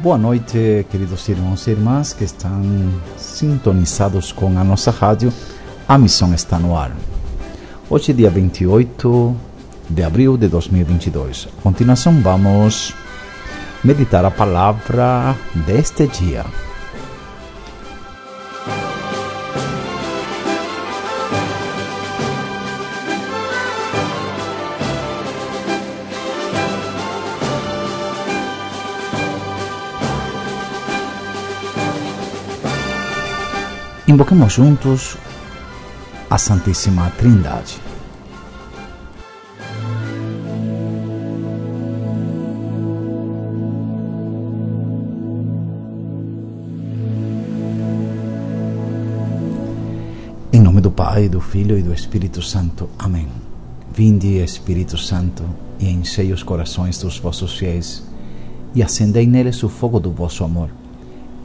Boa noite, queridos irmãos e irmãs que estão sintonizados com a nossa rádio. A missão está no ar. Hoje, dia 28 de abril de 2022. A continuação, vamos meditar a palavra deste dia. Invoquemos juntos a Santíssima Trindade. Em nome do Pai, do Filho e do Espírito Santo. Amém. Vinde, Espírito Santo, e enchei os corações dos vossos fiéis, e acendei neles o fogo do vosso amor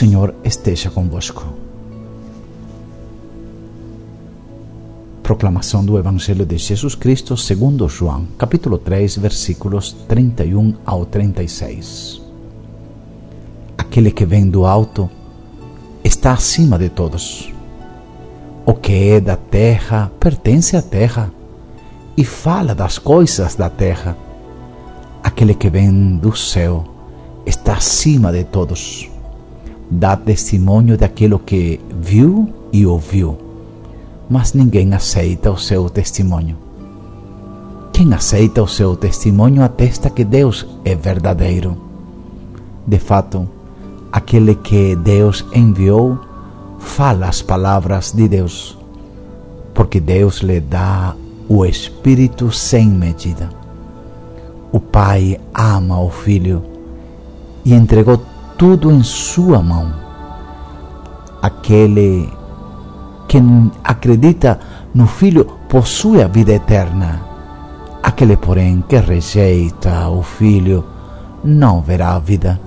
Senhor esteja convosco. Proclamação do Evangelho de Jesus Cristo segundo João, capítulo 3, versículos 31 ao 36. Aquele que vem do alto está acima de todos. O que é da terra pertence à terra e fala das coisas da terra. Aquele que vem do céu está acima de todos dá testemunho daquilo que viu e ouviu, mas ninguém aceita o seu testemunho. Quem aceita o seu testemunho atesta que Deus é verdadeiro. De fato, aquele que Deus enviou fala as palavras de Deus, porque Deus lhe dá o Espírito sem medida. O Pai ama o Filho e entregou tudo em sua mão. Aquele que acredita no Filho possui a vida eterna. Aquele, porém, que rejeita o Filho não verá a vida,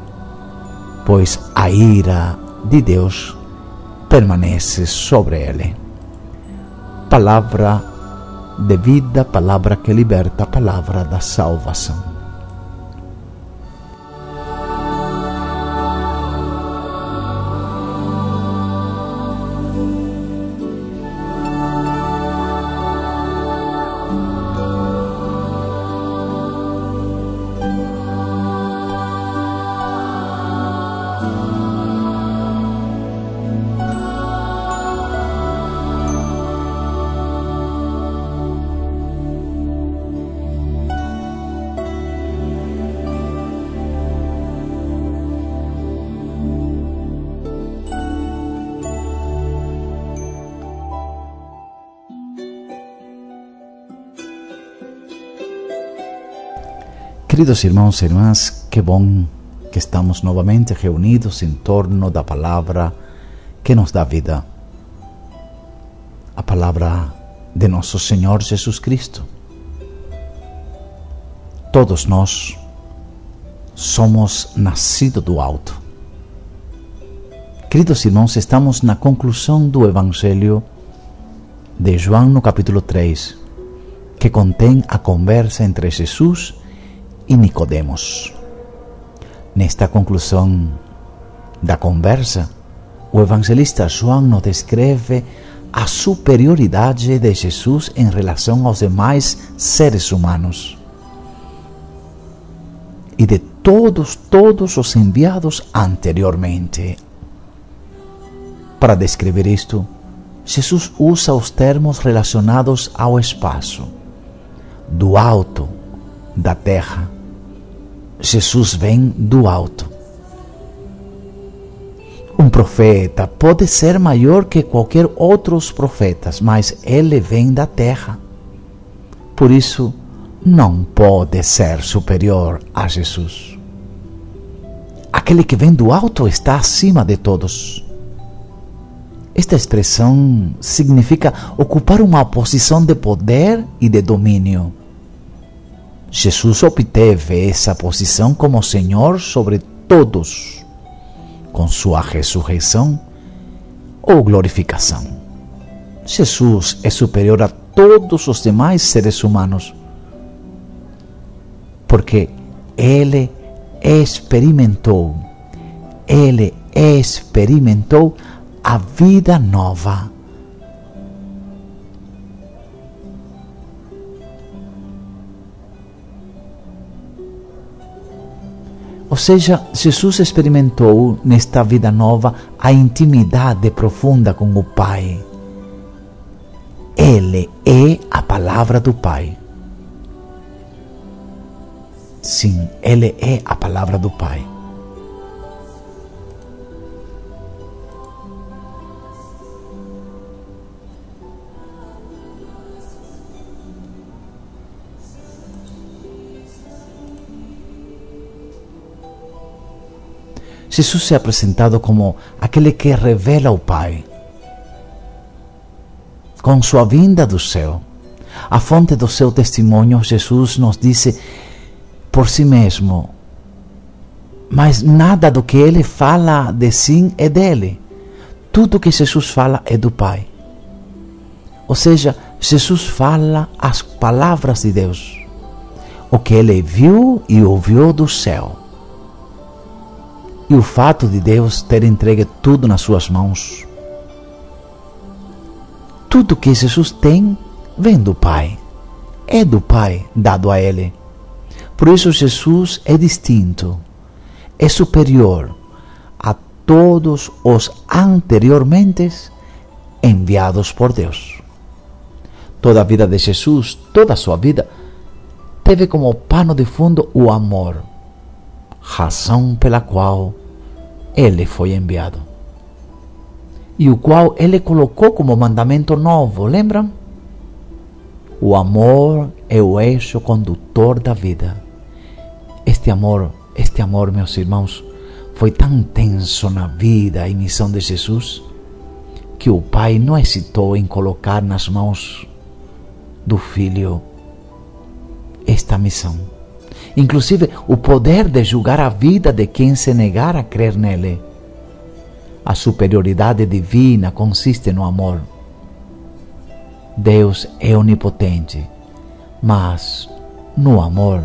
pois a ira de Deus permanece sobre ele. Palavra de vida, palavra que liberta, palavra da salvação. Queridos irmãos e irmãs, que bom que estamos novamente reunidos em torno da palavra que nos dá vida. A palavra de nosso Senhor Jesus Cristo. Todos nós somos nascidos do alto. Queridos irmãos, estamos na conclusão do Evangelho de João no capítulo 3, que contém a conversa entre Jesus e Nicodemos. Nesta conclusão da conversa, o evangelista João nos descreve a superioridade de Jesus em relação aos demais seres humanos e de todos, todos os enviados anteriormente. Para descrever isto, Jesus usa os termos relacionados ao espaço, do alto, da terra. Jesus vem do alto. Um profeta pode ser maior que qualquer outros profetas, mas ele vem da terra. Por isso, não pode ser superior a Jesus. Aquele que vem do alto está acima de todos. Esta expressão significa ocupar uma posição de poder e de domínio. Jesus obteve essa posição como Senhor sobre todos, com sua ressurreição ou glorificação. Jesus é superior a todos os demais seres humanos, porque ele experimentou, ele experimentou a vida nova. Ou seja, Jesus experimentou nesta vida nova a intimidade profunda com o Pai. Ele é a palavra do Pai. Sim, Ele é a palavra do Pai. Jesus é apresentado como aquele que revela o Pai. Com sua vinda do céu, a fonte do seu testemunho, Jesus nos disse por si mesmo, mas nada do que ele fala de si é dele. Tudo que Jesus fala é do Pai. Ou seja, Jesus fala as palavras de Deus, o que ele viu e ouviu do céu. E o fato de Deus ter entregue tudo nas suas mãos. Tudo que Jesus tem vem do Pai. É do Pai dado a Ele. Por isso Jesus é distinto, é superior a todos os anteriormente enviados por Deus. Toda a vida de Jesus, toda a sua vida, teve como pano de fundo o amor razão pela qual ele foi enviado. E o qual ele colocou como mandamento novo, lembram? O amor é o eixo condutor da vida. Este amor, este amor, meus irmãos, foi tão intenso na vida e missão de Jesus que o Pai não hesitou em colocar nas mãos do Filho esta missão inclusive o poder de julgar a vida de quem se negar a crer nele. A superioridade divina consiste no amor. Deus é onipotente, mas no amor,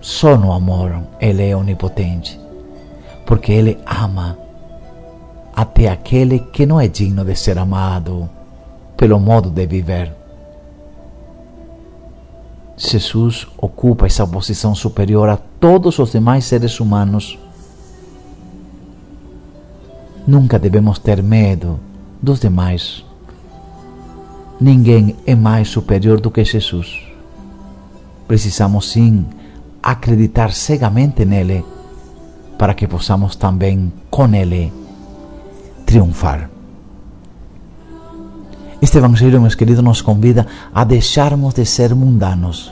só no amor Ele é onipotente, porque Ele ama até aquele que não é digno de ser amado pelo modo de viver. Jesus ocupa essa posição superior a todos os demais seres humanos. Nunca devemos ter medo dos demais. Ninguém é mais superior do que Jesus. Precisamos sim acreditar cegamente nele para que possamos também com ele triunfar. Este Evangelho, meus queridos, nos convida a deixarmos de ser mundanos,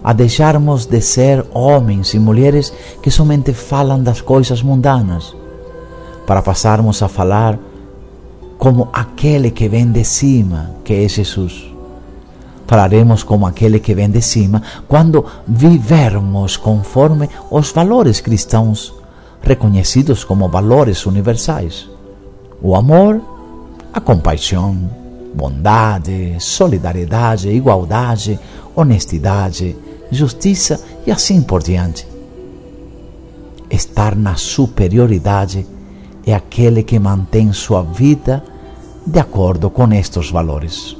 a deixarmos de ser homens e mulheres que somente falam das coisas mundanas, para passarmos a falar como aquele que vem de cima, que é Jesus. Falaremos como aquele que vem de cima quando vivermos conforme os valores cristãos reconhecidos como valores universais: o amor, a compaixão, bondade, solidariedade, igualdade, honestidade, justiça e assim por diante. Estar na superioridade é aquele que mantém sua vida de acordo com estes valores.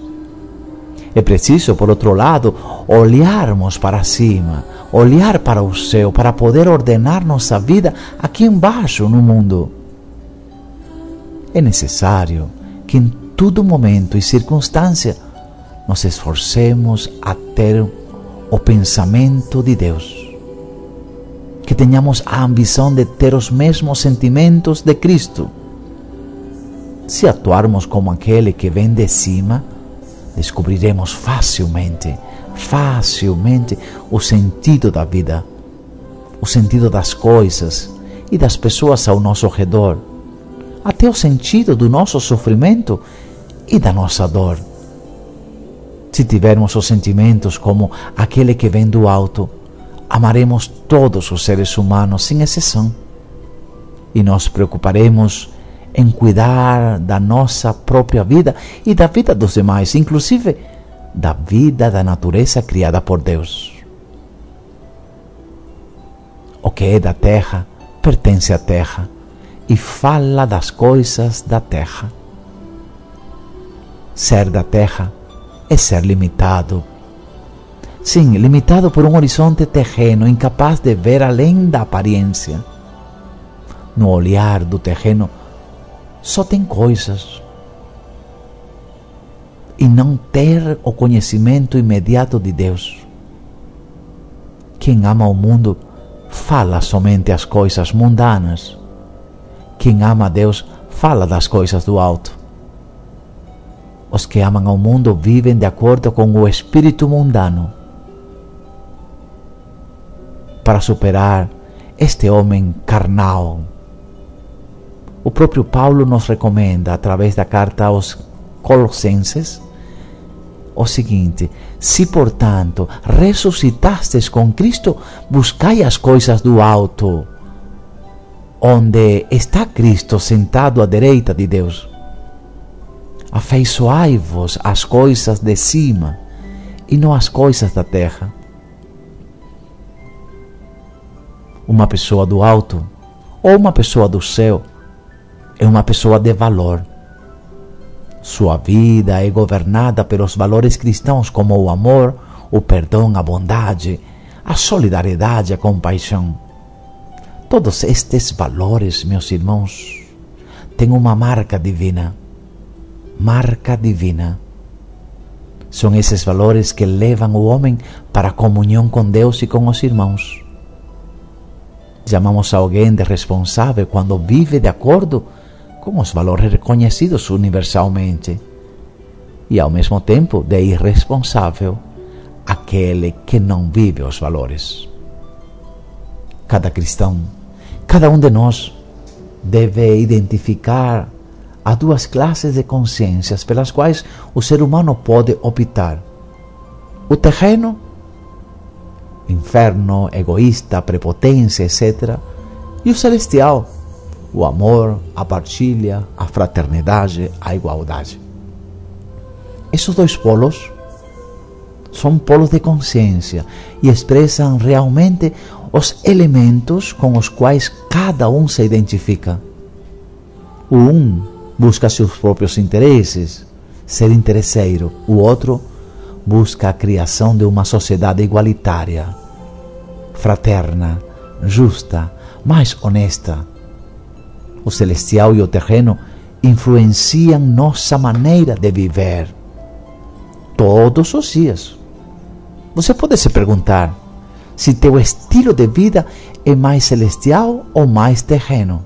É preciso, por outro lado, olharmos para cima, olhar para o céu para poder ordenar nossa vida aqui embaixo no mundo. É necessário que em todo momento e circunstância nos esforcemos a ter o pensamento de Deus. que tenhamos a ambição de ter os mesmos sentimentos de Cristo. Se atuarmos como aquele que vem de cima, descobriremos facilmente, facilmente o sentido da vida, o sentido das coisas e das pessoas ao nosso redor, até o sentido do nosso sofrimento e da nossa dor. Se tivermos os sentimentos como aquele que vem do alto, amaremos todos os seres humanos sem exceção e nos preocuparemos em cuidar da nossa própria vida e da vida dos demais, inclusive da vida da natureza criada por Deus. O que é da terra pertence à terra e fala das coisas da terra. Ser da terra é ser limitado. Sim, limitado por um horizonte terreno, incapaz de ver além da aparência. No olhar do terreno só tem coisas. E não ter o conhecimento imediato de Deus. Quem ama o mundo fala somente as coisas mundanas. Quem ama Deus fala das coisas do alto. Os que amam ao mundo vivem de acordo com o espírito mundano. Para superar este homem carnal, o próprio Paulo nos recomenda, através da carta aos Colossenses, o seguinte: Se, portanto, ressuscitastes com Cristo, buscai as coisas do alto, onde está Cristo sentado à direita de Deus afeiçoai-vos às coisas de cima e não às coisas da terra. Uma pessoa do alto ou uma pessoa do céu é uma pessoa de valor. Sua vida é governada pelos valores cristãos como o amor, o perdão, a bondade, a solidariedade, a compaixão. Todos estes valores, meus irmãos, têm uma marca divina marca divina. São esses valores que levam o homem para a comunhão com Deus e com os irmãos. Chamamos alguém de responsável quando vive de acordo com os valores reconhecidos universalmente, e ao mesmo tempo de irresponsável aquele que não vive os valores. Cada cristão, cada um de nós, deve identificar há duas classes de consciências pelas quais o ser humano pode optar: o terreno, inferno, egoísta, prepotência, etc., e o celestial, o amor, a partilha, a fraternidade, a igualdade. Esses dois polos são polos de consciência e expressam realmente os elementos com os quais cada um se identifica. O um busca seus próprios interesses, ser interesseiro. O outro busca a criação de uma sociedade igualitária, fraterna, justa, mais honesta. O celestial e o terreno influenciam nossa maneira de viver todos os dias. Você pode se perguntar se teu estilo de vida é mais celestial ou mais terreno.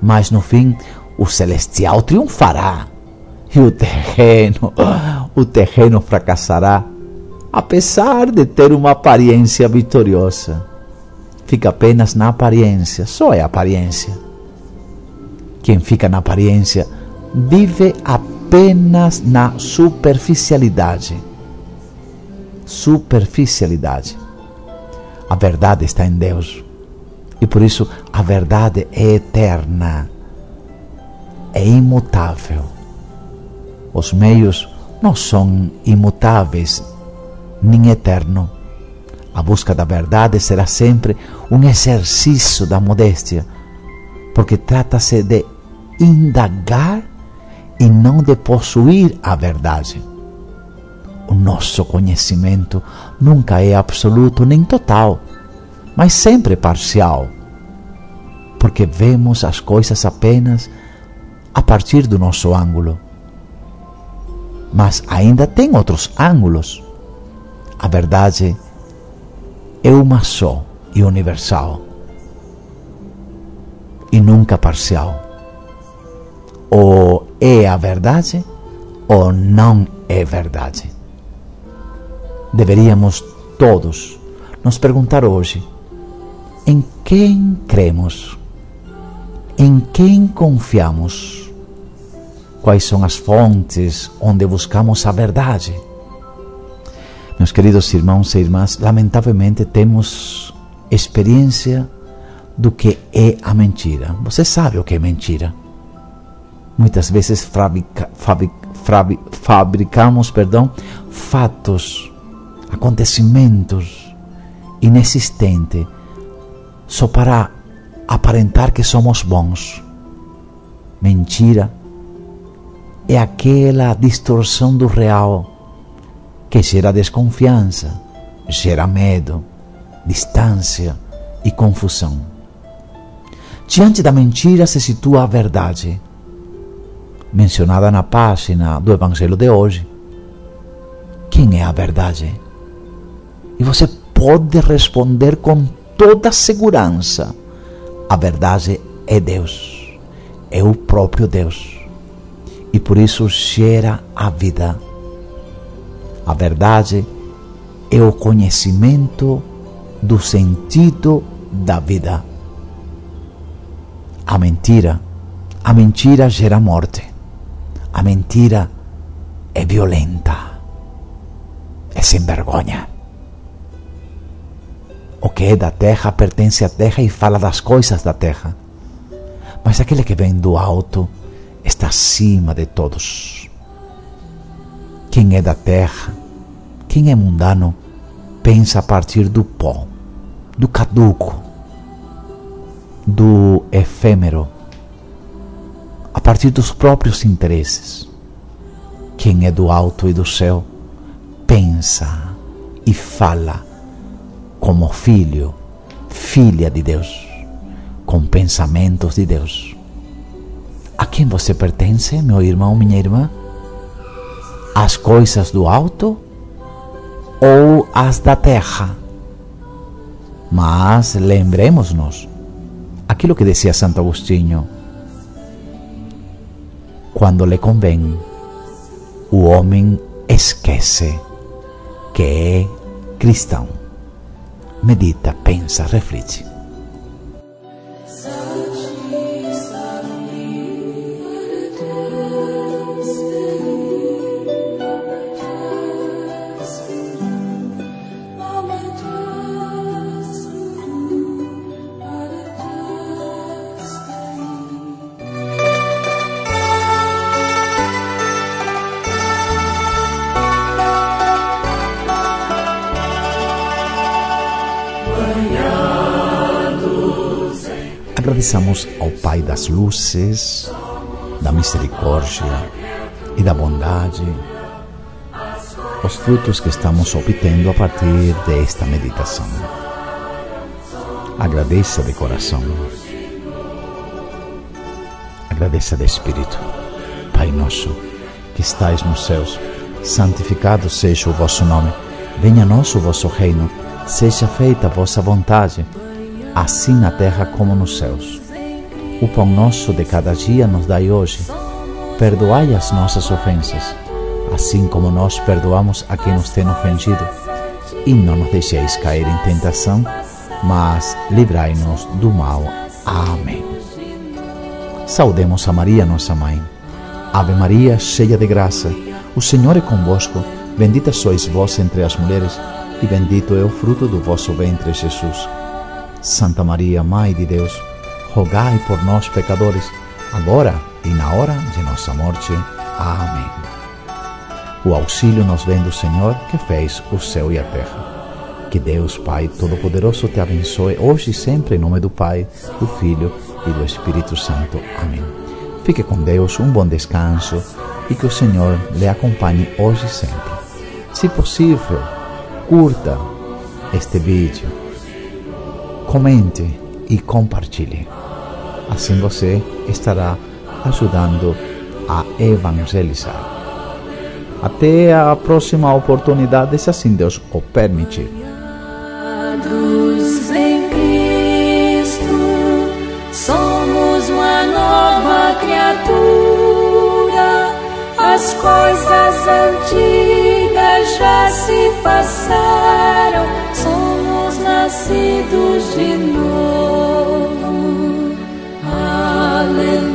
Mas no fim, o celestial triunfará e o terreno, o terreno fracassará, apesar de ter uma aparência vitoriosa. Fica apenas na aparência, só é aparência. Quem fica na aparência vive apenas na superficialidade. Superficialidade. A verdade está em Deus. E por isso a verdade é eterna é imutável. Os meios não são imutáveis nem eterno. A busca da verdade será sempre um exercício da modéstia, porque trata-se de indagar e não de possuir a verdade. O nosso conhecimento nunca é absoluto nem total, mas sempre parcial, porque vemos as coisas apenas a partir do nosso ângulo. Mas ainda tem outros ângulos. A verdade é uma só e universal e nunca parcial. Ou é a verdade ou não é verdade. Deveríamos todos nos perguntar hoje em quem cremos, em quem confiamos, quais são as fontes onde buscamos a verdade. Meus queridos irmãos e irmãs, lamentavelmente temos experiência do que é a mentira. Você sabe o que é mentira. Muitas vezes fabrica, fabrica, fabricamos perdão, fatos, acontecimentos inexistentes só para aparentar que somos bons. Mentira é aquela distorção do real que gera desconfiança, gera medo, distância e confusão. Diante da mentira se situa a verdade, mencionada na página do Evangelho de hoje. Quem é a verdade? E você pode responder com toda segurança: a verdade é Deus, é o próprio Deus. Por isso gera a vida. A verdade é o conhecimento do sentido da vida. A mentira, a mentira gera morte. A mentira é violenta, é sem vergonha. O que é da terra pertence à terra e fala das coisas da terra. Mas aquele que vem do alto está acima de todos. Quem é da terra, quem é mundano, pensa a partir do pó, do caduco, do efêmero, a partir dos próprios interesses. Quem é do alto e do céu pensa e fala como filho, filha de Deus, com pensamentos de Deus. A quem você pertence, meu irmão, minha irmã? As coisas do alto ou as da terra? Mas lembremos-nos aquilo que dizia Santo Agostinho: quando lhe convém, o homem esquece que é cristão. Medita, pensa, reflete. Agradeçamos ao Pai das luzes, da misericórdia e da bondade os frutos que estamos obtendo a partir desta meditação. Agradeça de coração. Agradeça de espírito. Pai nosso, que estais nos céus, santificado seja o vosso nome. Venha a nós o vosso reino. Seja feita a vossa vontade assim na terra como nos céus. O pão nosso de cada dia nos dai hoje. Perdoai as nossas ofensas, assim como nós perdoamos a quem nos tem ofendido. E não nos deixeis cair em tentação, mas livrai-nos do mal. Amém. Saudemos a Maria, nossa mãe. Ave Maria, cheia de graça, o Senhor é convosco. Bendita sois vós entre as mulheres, e bendito é o fruto do vosso ventre, Jesus. Santa Maria, Mãe de Deus, rogai por nós, pecadores, agora e na hora de nossa morte. Amém. O auxílio nos vem do Senhor que fez o céu e a terra. Que Deus Pai Todo-Poderoso te abençoe hoje e sempre, em nome do Pai, do Filho e do Espírito Santo. Amém. Fique com Deus, um bom descanso e que o Senhor lhe acompanhe hoje e sempre. Se possível, curta este vídeo comente e compartilhe. Assim você estará ajudando a evangelizar. Até a próxima oportunidade, se assim Deus o permitir. em Cristo, somos uma nova criatura. As coisas antigas já se passaram nascidos de novo. Aleluia,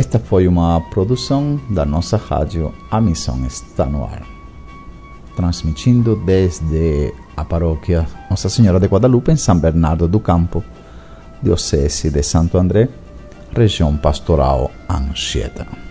Esta foi uma produção da nossa rádio A Missão Está no Ar. Transmitindo desde a paróquia Nossa Senhora de Guadalupe, em São Bernardo do Campo, Diocese de Santo André, região pastoral Anchieta.